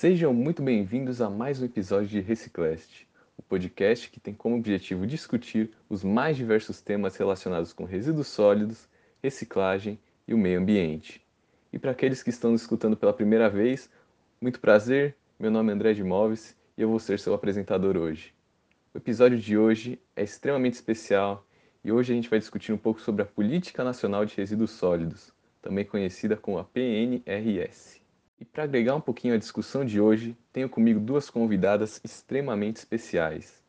Sejam muito bem-vindos a mais um episódio de Reciclast, o podcast que tem como objetivo discutir os mais diversos temas relacionados com resíduos sólidos, reciclagem e o meio ambiente. E para aqueles que estão nos escutando pela primeira vez, muito prazer, meu nome é André de Móveis e eu vou ser seu apresentador hoje. O episódio de hoje é extremamente especial e hoje a gente vai discutir um pouco sobre a Política Nacional de Resíduos Sólidos, também conhecida como a PNRS. E para agregar um pouquinho à discussão de hoje, tenho comigo duas convidadas extremamente especiais.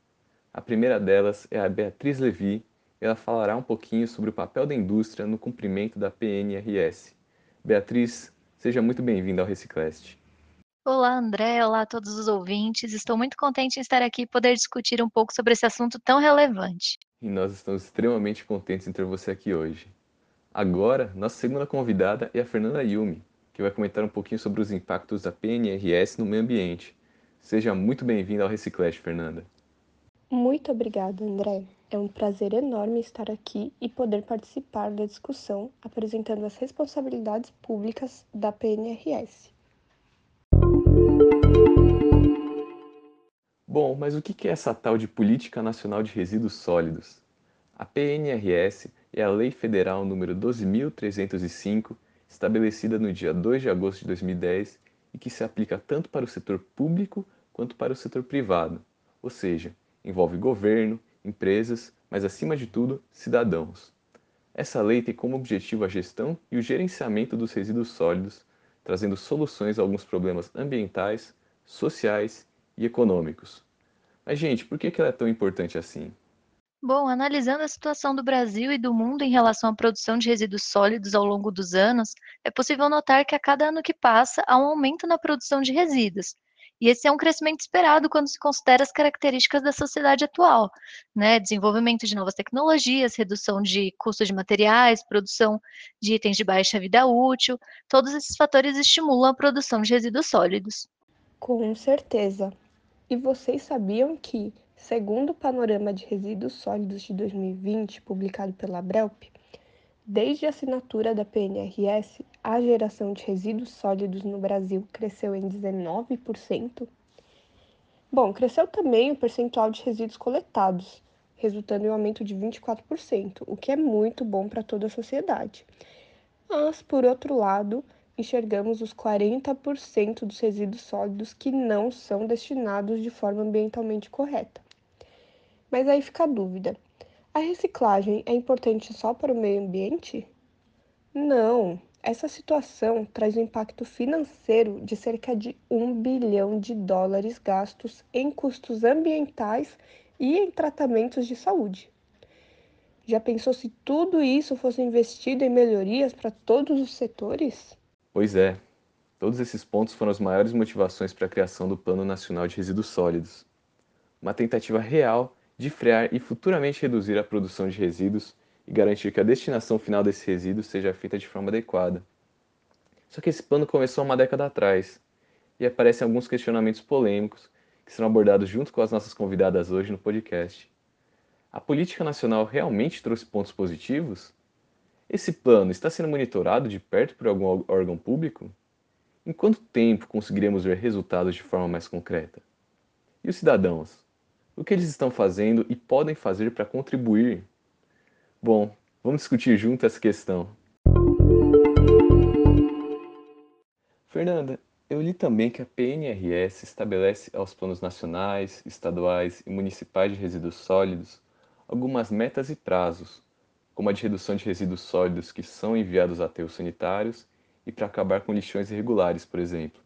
A primeira delas é a Beatriz Levi, ela falará um pouquinho sobre o papel da indústria no cumprimento da PNRS. Beatriz, seja muito bem-vinda ao Reciclast. Olá, André. Olá a todos os ouvintes. Estou muito contente em estar aqui e poder discutir um pouco sobre esse assunto tão relevante. E nós estamos extremamente contentes em ter você aqui hoje. Agora, nossa segunda convidada é a Fernanda Yumi, que vai comentar um pouquinho sobre os impactos da PNRS no meio ambiente. Seja muito bem-vinda ao Reciclast, Fernanda. Muito obrigada, André. É um prazer enorme estar aqui e poder participar da discussão apresentando as responsabilidades públicas da PNRS. Bom, mas o que é essa tal de Política Nacional de Resíduos Sólidos? A PNRS é a Lei Federal número 12.305 estabelecida no dia 2 de agosto de 2010 e que se aplica tanto para o setor público quanto para o setor privado, ou seja, envolve governo, empresas, mas acima de tudo, cidadãos. Essa lei tem como objetivo a gestão e o gerenciamento dos resíduos sólidos, trazendo soluções a alguns problemas ambientais, sociais e econômicos. Mas, gente, por que ela é tão importante assim? Bom, analisando a situação do Brasil e do mundo em relação à produção de resíduos sólidos ao longo dos anos, é possível notar que a cada ano que passa há um aumento na produção de resíduos. E esse é um crescimento esperado quando se considera as características da sociedade atual, né? Desenvolvimento de novas tecnologias, redução de custos de materiais, produção de itens de baixa vida útil, todos esses fatores estimulam a produção de resíduos sólidos. Com certeza. E vocês sabiam que Segundo o Panorama de Resíduos Sólidos de 2020, publicado pela Abrelp, desde a assinatura da PNRS, a geração de resíduos sólidos no Brasil cresceu em 19%. Bom, cresceu também o percentual de resíduos coletados, resultando em um aumento de 24%, o que é muito bom para toda a sociedade. Mas, por outro lado, enxergamos os 40% dos resíduos sólidos que não são destinados de forma ambientalmente correta. Mas aí fica a dúvida: a reciclagem é importante só para o meio ambiente? Não. Essa situação traz um impacto financeiro de cerca de um bilhão de dólares gastos em custos ambientais e em tratamentos de saúde. Já pensou se tudo isso fosse investido em melhorias para todos os setores? Pois é. Todos esses pontos foram as maiores motivações para a criação do Plano Nacional de Resíduos Sólidos. Uma tentativa real de frear e futuramente reduzir a produção de resíduos e garantir que a destinação final desses resíduos seja feita de forma adequada. Só que esse plano começou há uma década atrás e aparecem alguns questionamentos polêmicos que serão abordados junto com as nossas convidadas hoje no podcast. A política nacional realmente trouxe pontos positivos? Esse plano está sendo monitorado de perto por algum órgão público? Em quanto tempo conseguiremos ver resultados de forma mais concreta? E os cidadãos? O que eles estão fazendo e podem fazer para contribuir? Bom, vamos discutir junto essa questão. Fernanda, eu li também que a PNRS estabelece aos planos nacionais, estaduais e municipais de resíduos sólidos algumas metas e prazos, como a de redução de resíduos sólidos que são enviados a aterros sanitários e para acabar com lixões irregulares, por exemplo.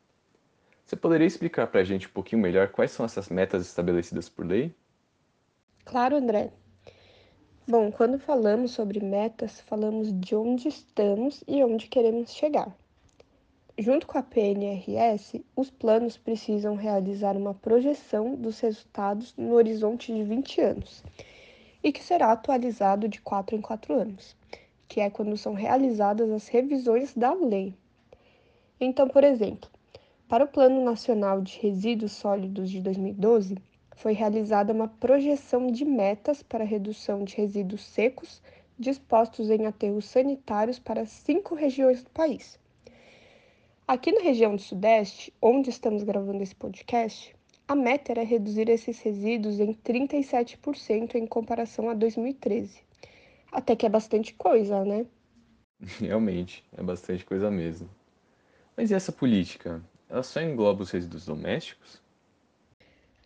Você poderia explicar para a gente um pouquinho melhor quais são essas metas estabelecidas por lei? Claro, André. Bom, quando falamos sobre metas, falamos de onde estamos e onde queremos chegar. Junto com a PNRS, os planos precisam realizar uma projeção dos resultados no horizonte de 20 anos e que será atualizado de 4 em 4 anos, que é quando são realizadas as revisões da lei. Então, por exemplo, para o Plano Nacional de Resíduos Sólidos de 2012, foi realizada uma projeção de metas para redução de resíduos secos dispostos em aterros sanitários para cinco regiões do país. Aqui na região do Sudeste, onde estamos gravando esse podcast, a meta era reduzir esses resíduos em 37% em comparação a 2013. Até que é bastante coisa, né? Realmente, é bastante coisa mesmo. Mas e essa política? Ela só engloba os resíduos domésticos?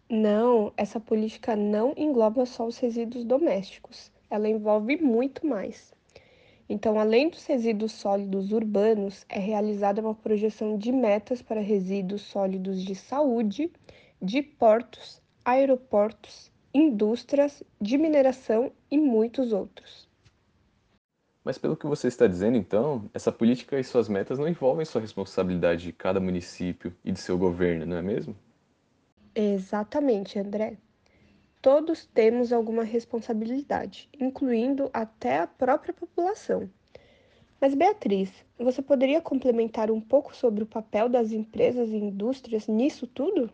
Não, essa política não engloba só os resíduos domésticos. Ela envolve muito mais. Então, além dos resíduos sólidos urbanos, é realizada uma projeção de metas para resíduos sólidos de saúde, de portos, aeroportos, indústrias, de mineração e muitos outros. Mas pelo que você está dizendo, então, essa política e suas metas não envolvem só a responsabilidade de cada município e de seu governo, não é mesmo? Exatamente, André. Todos temos alguma responsabilidade, incluindo até a própria população. Mas, Beatriz, você poderia complementar um pouco sobre o papel das empresas e indústrias nisso tudo?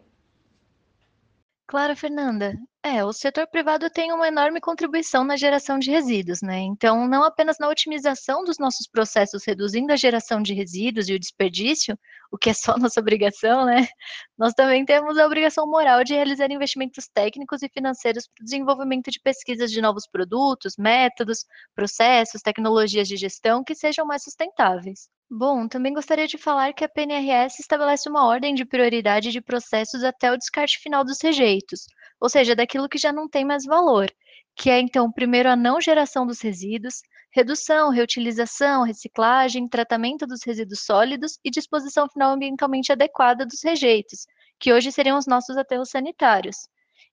Claro, Fernanda. É, o setor privado tem uma enorme contribuição na geração de resíduos, né? Então, não apenas na otimização dos nossos processos, reduzindo a geração de resíduos e o desperdício, o que é só nossa obrigação, né? Nós também temos a obrigação moral de realizar investimentos técnicos e financeiros para o desenvolvimento de pesquisas de novos produtos, métodos, processos, tecnologias de gestão que sejam mais sustentáveis. Bom, também gostaria de falar que a PNRS estabelece uma ordem de prioridade de processos até o descarte final dos rejeitos, ou seja, daquilo que já não tem mais valor, que é então primeiro a não geração dos resíduos, redução, reutilização, reciclagem, tratamento dos resíduos sólidos e disposição final ambientalmente adequada dos rejeitos, que hoje seriam os nossos aterros sanitários.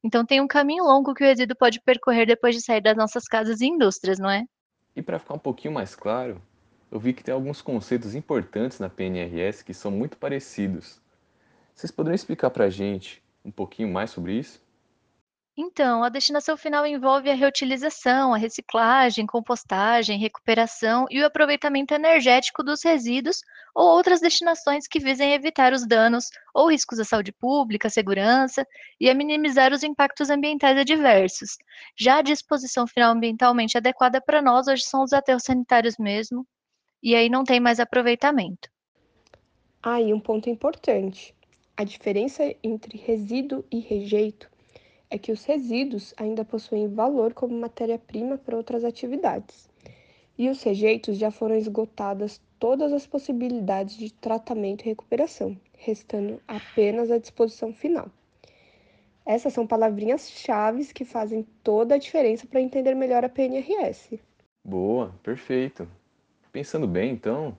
Então tem um caminho longo que o resíduo pode percorrer depois de sair das nossas casas e indústrias, não é? E para ficar um pouquinho mais claro, eu vi que tem alguns conceitos importantes na PNRS que são muito parecidos. Vocês poderiam explicar para a gente um pouquinho mais sobre isso? Então, a destinação final envolve a reutilização, a reciclagem, compostagem, recuperação e o aproveitamento energético dos resíduos ou outras destinações que visem evitar os danos ou riscos à saúde pública, segurança e a minimizar os impactos ambientais adversos. Já a disposição final ambientalmente adequada para nós hoje são os aterros sanitários mesmo, e aí não tem mais aproveitamento. Ah, e um ponto importante: a diferença entre resíduo e rejeito é que os resíduos ainda possuem valor como matéria-prima para outras atividades, e os rejeitos já foram esgotadas todas as possibilidades de tratamento e recuperação, restando apenas a disposição final. Essas são palavrinhas chaves que fazem toda a diferença para entender melhor a PNRS. Boa, perfeito. Pensando bem, então,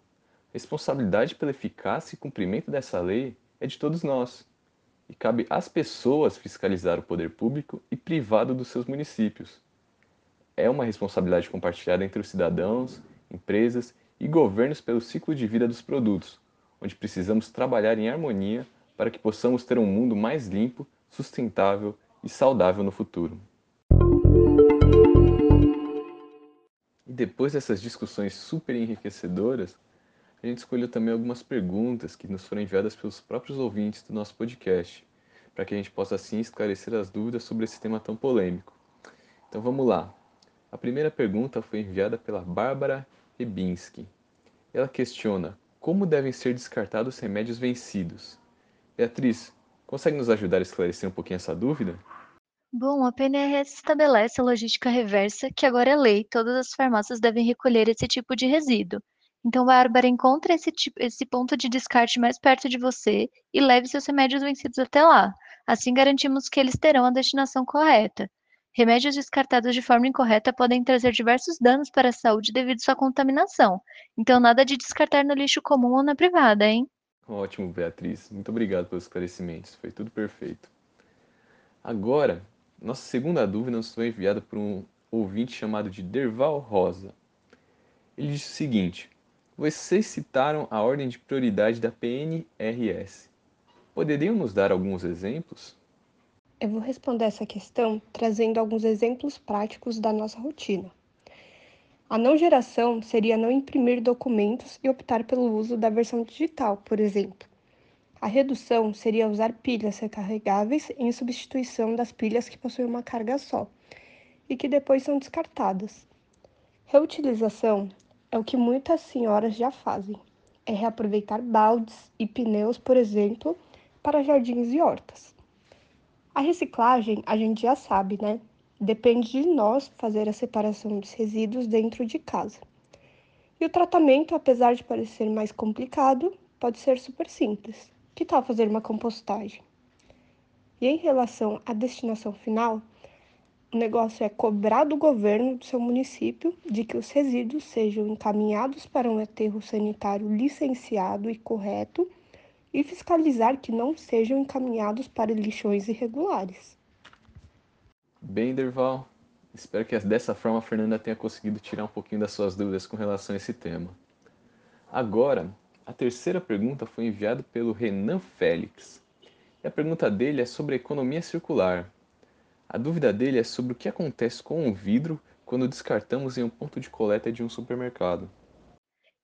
a responsabilidade pela eficácia e cumprimento dessa lei é de todos nós, e cabe às pessoas fiscalizar o poder público e privado dos seus municípios. É uma responsabilidade compartilhada entre os cidadãos, empresas e governos pelo ciclo de vida dos produtos, onde precisamos trabalhar em harmonia para que possamos ter um mundo mais limpo, sustentável e saudável no futuro. E depois dessas discussões super enriquecedoras, a gente escolheu também algumas perguntas que nos foram enviadas pelos próprios ouvintes do nosso podcast, para que a gente possa assim esclarecer as dúvidas sobre esse tema tão polêmico. Então vamos lá. A primeira pergunta foi enviada pela Bárbara Rebinski. Ela questiona como devem ser descartados remédios vencidos. Beatriz, consegue nos ajudar a esclarecer um pouquinho essa dúvida? Bom, a PNRS estabelece a logística reversa, que agora é lei, todas as farmácias devem recolher esse tipo de resíduo. Então, Bárbara, encontre esse, tipo, esse ponto de descarte mais perto de você e leve seus remédios vencidos até lá. Assim, garantimos que eles terão a destinação correta. Remédios descartados de forma incorreta podem trazer diversos danos para a saúde devido à sua contaminação. Então, nada de descartar no lixo comum ou na privada, hein? Ótimo, Beatriz. Muito obrigado pelos esclarecimentos. Foi tudo perfeito. Agora, nossa segunda dúvida nos foi enviada por um ouvinte chamado de Derval Rosa. Ele diz o seguinte: Vocês citaram a ordem de prioridade da PNRS. Poderiam nos dar alguns exemplos? Eu vou responder essa questão trazendo alguns exemplos práticos da nossa rotina. A não geração seria não imprimir documentos e optar pelo uso da versão digital, por exemplo. A redução seria usar pilhas recarregáveis em substituição das pilhas que possuem uma carga só e que depois são descartadas. Reutilização é o que muitas senhoras já fazem. é reaproveitar baldes e pneus, por exemplo, para jardins e hortas. A reciclagem, a gente já sabe, né? Depende de nós fazer a separação dos resíduos dentro de casa. E o tratamento, apesar de parecer mais complicado, pode ser super simples. Que tal fazer uma compostagem? E em relação à destinação final, o negócio é cobrar do governo do seu município de que os resíduos sejam encaminhados para um aterro sanitário licenciado e correto e fiscalizar que não sejam encaminhados para lixões irregulares. Bem, Derval, espero que dessa forma a Fernanda tenha conseguido tirar um pouquinho das suas dúvidas com relação a esse tema. Agora, a terceira pergunta foi enviada pelo Renan Félix. E a pergunta dele é sobre a economia circular. A dúvida dele é sobre o que acontece com o vidro quando descartamos em um ponto de coleta de um supermercado.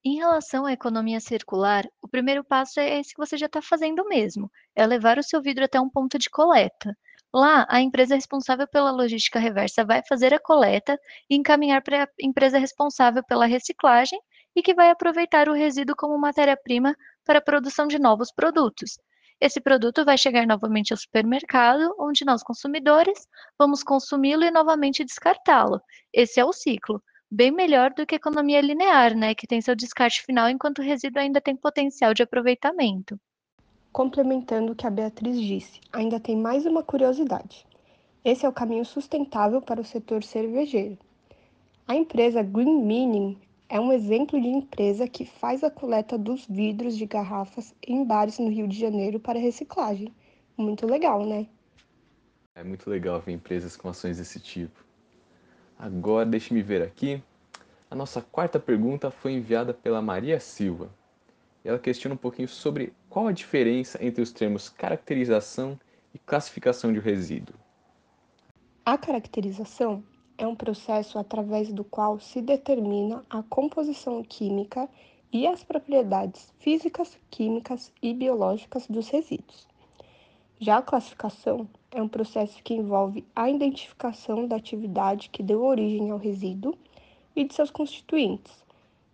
Em relação à economia circular, o primeiro passo é esse que você já está fazendo mesmo, é levar o seu vidro até um ponto de coleta. Lá, a empresa responsável pela logística reversa vai fazer a coleta e encaminhar para a empresa responsável pela reciclagem e que vai aproveitar o resíduo como matéria-prima para a produção de novos produtos. Esse produto vai chegar novamente ao supermercado, onde nós, consumidores, vamos consumi-lo e novamente descartá-lo. Esse é o ciclo bem melhor do que economia linear, né, que tem seu descarte final enquanto o resíduo ainda tem potencial de aproveitamento. Complementando o que a Beatriz disse, ainda tem mais uma curiosidade. Esse é o caminho sustentável para o setor cervejeiro. A empresa Green Meaning é um exemplo de empresa que faz a coleta dos vidros de garrafas em bares no Rio de Janeiro para reciclagem. Muito legal, né? É muito legal ver empresas com ações desse tipo. Agora, deixe-me ver aqui. A nossa quarta pergunta foi enviada pela Maria Silva. Ela questiona um pouquinho sobre qual a diferença entre os termos caracterização e classificação de resíduo. A caracterização é um processo através do qual se determina a composição química e as propriedades físicas, químicas e biológicas dos resíduos. Já a classificação é um processo que envolve a identificação da atividade que deu origem ao resíduo e de seus constituintes,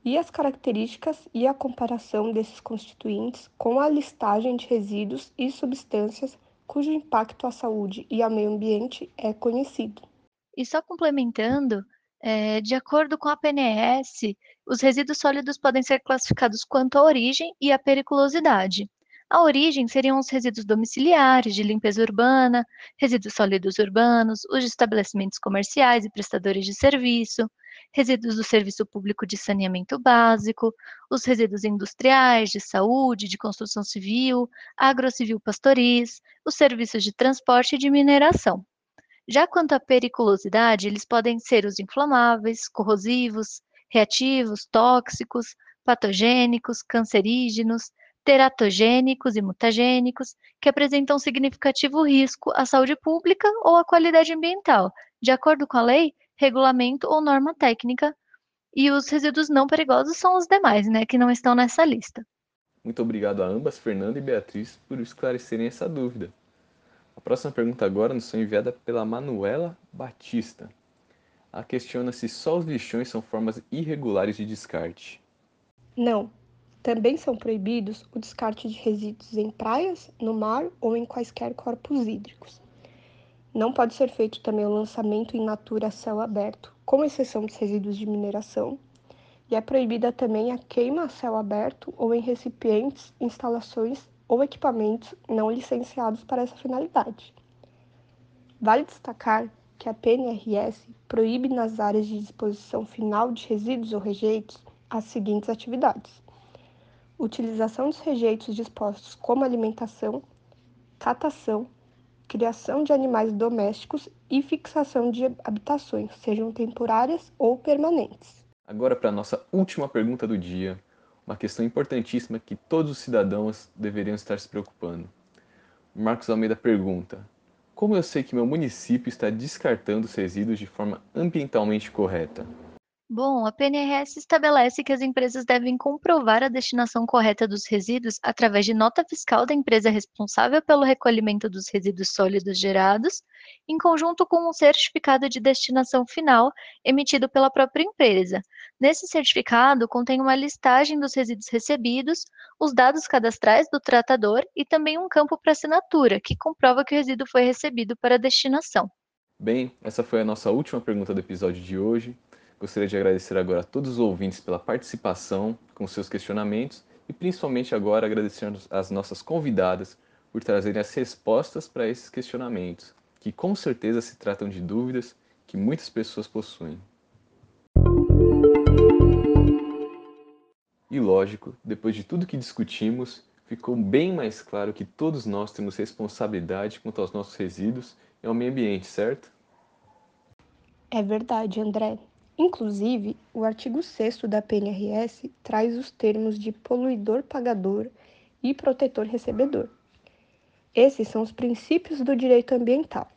e as características e a comparação desses constituintes com a listagem de resíduos e substâncias cujo impacto à saúde e ao meio ambiente é conhecido. E só complementando, é, de acordo com a PNS, os resíduos sólidos podem ser classificados quanto à origem e à periculosidade. A origem seriam os resíduos domiciliares, de limpeza urbana, resíduos sólidos urbanos, os de estabelecimentos comerciais e prestadores de serviço, resíduos do serviço público de saneamento básico, os resíduos industriais, de saúde, de construção civil, agrocivil pastoris, os serviços de transporte e de mineração. Já quanto à periculosidade, eles podem ser os inflamáveis, corrosivos, reativos, tóxicos, patogênicos, cancerígenos, teratogênicos e mutagênicos, que apresentam significativo risco à saúde pública ou à qualidade ambiental, de acordo com a lei, regulamento ou norma técnica, e os resíduos não perigosos são os demais, né, que não estão nessa lista. Muito obrigado a ambas, Fernanda e Beatriz, por esclarecerem essa dúvida. A próxima pergunta agora nos foi enviada pela Manuela Batista. Ela questiona se só os lixões são formas irregulares de descarte. Não, também são proibidos o descarte de resíduos em praias, no mar ou em quaisquer corpos hídricos. Não pode ser feito também o lançamento em natura a céu aberto, com exceção dos resíduos de mineração, e é proibida também a queima a céu aberto ou em recipientes, instalações ou equipamentos não licenciados para essa finalidade. Vale destacar que a PNRS proíbe nas áreas de disposição final de resíduos ou rejeitos as seguintes atividades: utilização dos rejeitos dispostos como alimentação, catação, criação de animais domésticos e fixação de habitações, sejam temporárias ou permanentes. Agora, para a nossa última pergunta do dia, uma questão importantíssima que todos os cidadãos deveriam estar se preocupando. Marcos Almeida pergunta: Como eu sei que meu município está descartando os resíduos de forma ambientalmente correta? Bom, a PNRS estabelece que as empresas devem comprovar a destinação correta dos resíduos através de nota fiscal da empresa responsável pelo recolhimento dos resíduos sólidos gerados, em conjunto com um certificado de destinação final emitido pela própria empresa, Nesse certificado contém uma listagem dos resíduos recebidos, os dados cadastrais do tratador e também um campo para assinatura, que comprova que o resíduo foi recebido para destinação. Bem, essa foi a nossa última pergunta do episódio de hoje. Gostaria de agradecer agora a todos os ouvintes pela participação com seus questionamentos e principalmente agora agradecer às nossas convidadas por trazerem as respostas para esses questionamentos, que com certeza se tratam de dúvidas que muitas pessoas possuem. E lógico, depois de tudo que discutimos, ficou bem mais claro que todos nós temos responsabilidade quanto aos nossos resíduos e ao meio ambiente, certo? É verdade, André. Inclusive, o artigo 6 da PNRS traz os termos de poluidor pagador e protetor recebedor. Esses são os princípios do direito ambiental.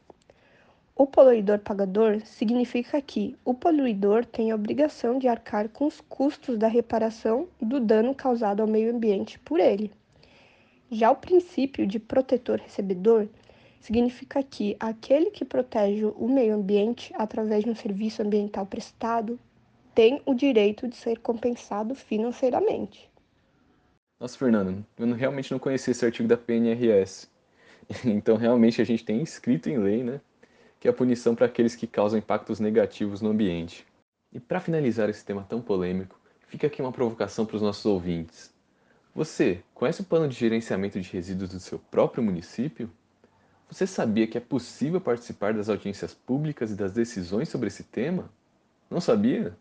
O poluidor pagador significa que o poluidor tem a obrigação de arcar com os custos da reparação do dano causado ao meio ambiente por ele. Já o princípio de protetor recebedor significa que aquele que protege o meio ambiente através de um serviço ambiental prestado tem o direito de ser compensado financeiramente. Nossa, Fernando, eu realmente não conhecia esse artigo da PNRS. Então, realmente, a gente tem escrito em lei, né? Que é a punição para aqueles que causam impactos negativos no ambiente. E para finalizar esse tema tão polêmico, fica aqui uma provocação para os nossos ouvintes. Você conhece o plano de gerenciamento de resíduos do seu próprio município? Você sabia que é possível participar das audiências públicas e das decisões sobre esse tema? Não sabia?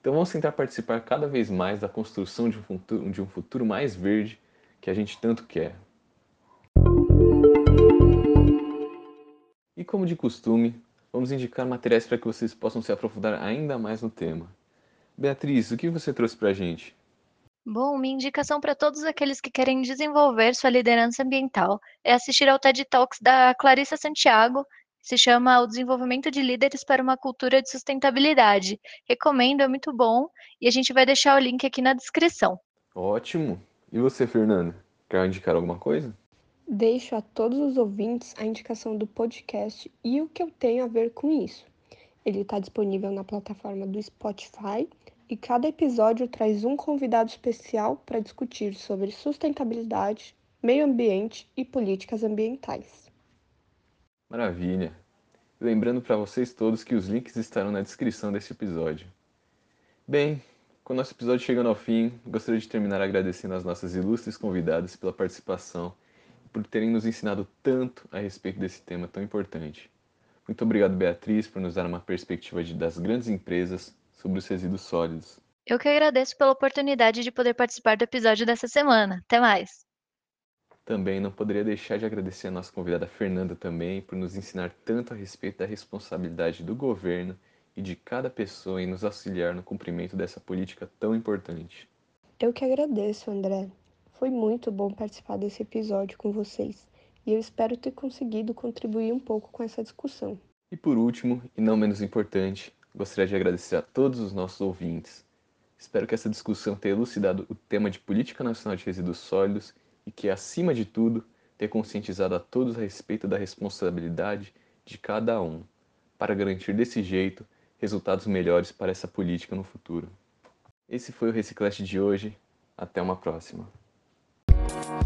Então vamos tentar participar cada vez mais da construção de um futuro, de um futuro mais verde que a gente tanto quer. E como de costume, vamos indicar materiais para que vocês possam se aprofundar ainda mais no tema. Beatriz, o que você trouxe para a gente? Bom, minha indicação para todos aqueles que querem desenvolver sua liderança ambiental é assistir ao TED Talks da Clarissa Santiago, que se chama O Desenvolvimento de Líderes para uma Cultura de Sustentabilidade. Recomendo, é muito bom e a gente vai deixar o link aqui na descrição. Ótimo! E você, Fernando? Quer indicar alguma coisa? Deixo a todos os ouvintes a indicação do podcast e o que eu tenho a ver com isso. Ele está disponível na plataforma do Spotify e cada episódio traz um convidado especial para discutir sobre sustentabilidade, meio ambiente e políticas ambientais. Maravilha! Lembrando para vocês todos que os links estarão na descrição desse episódio. Bem, com o nosso episódio chegando ao fim, gostaria de terminar agradecendo às nossas ilustres convidadas pela participação por terem nos ensinado tanto a respeito desse tema tão importante. Muito obrigado, Beatriz, por nos dar uma perspectiva de, das grandes empresas sobre os resíduos sólidos. Eu que agradeço pela oportunidade de poder participar do episódio dessa semana. Até mais! Também não poderia deixar de agradecer a nossa convidada Fernanda também por nos ensinar tanto a respeito da responsabilidade do governo e de cada pessoa em nos auxiliar no cumprimento dessa política tão importante. Eu que agradeço, André. Foi muito bom participar desse episódio com vocês e eu espero ter conseguido contribuir um pouco com essa discussão. E por último, e não menos importante, gostaria de agradecer a todos os nossos ouvintes. Espero que essa discussão tenha elucidado o tema de política nacional de resíduos sólidos e que, acima de tudo, tenha conscientizado a todos a respeito da responsabilidade de cada um, para garantir desse jeito resultados melhores para essa política no futuro. Esse foi o Reciclast de hoje. Até uma próxima. Thank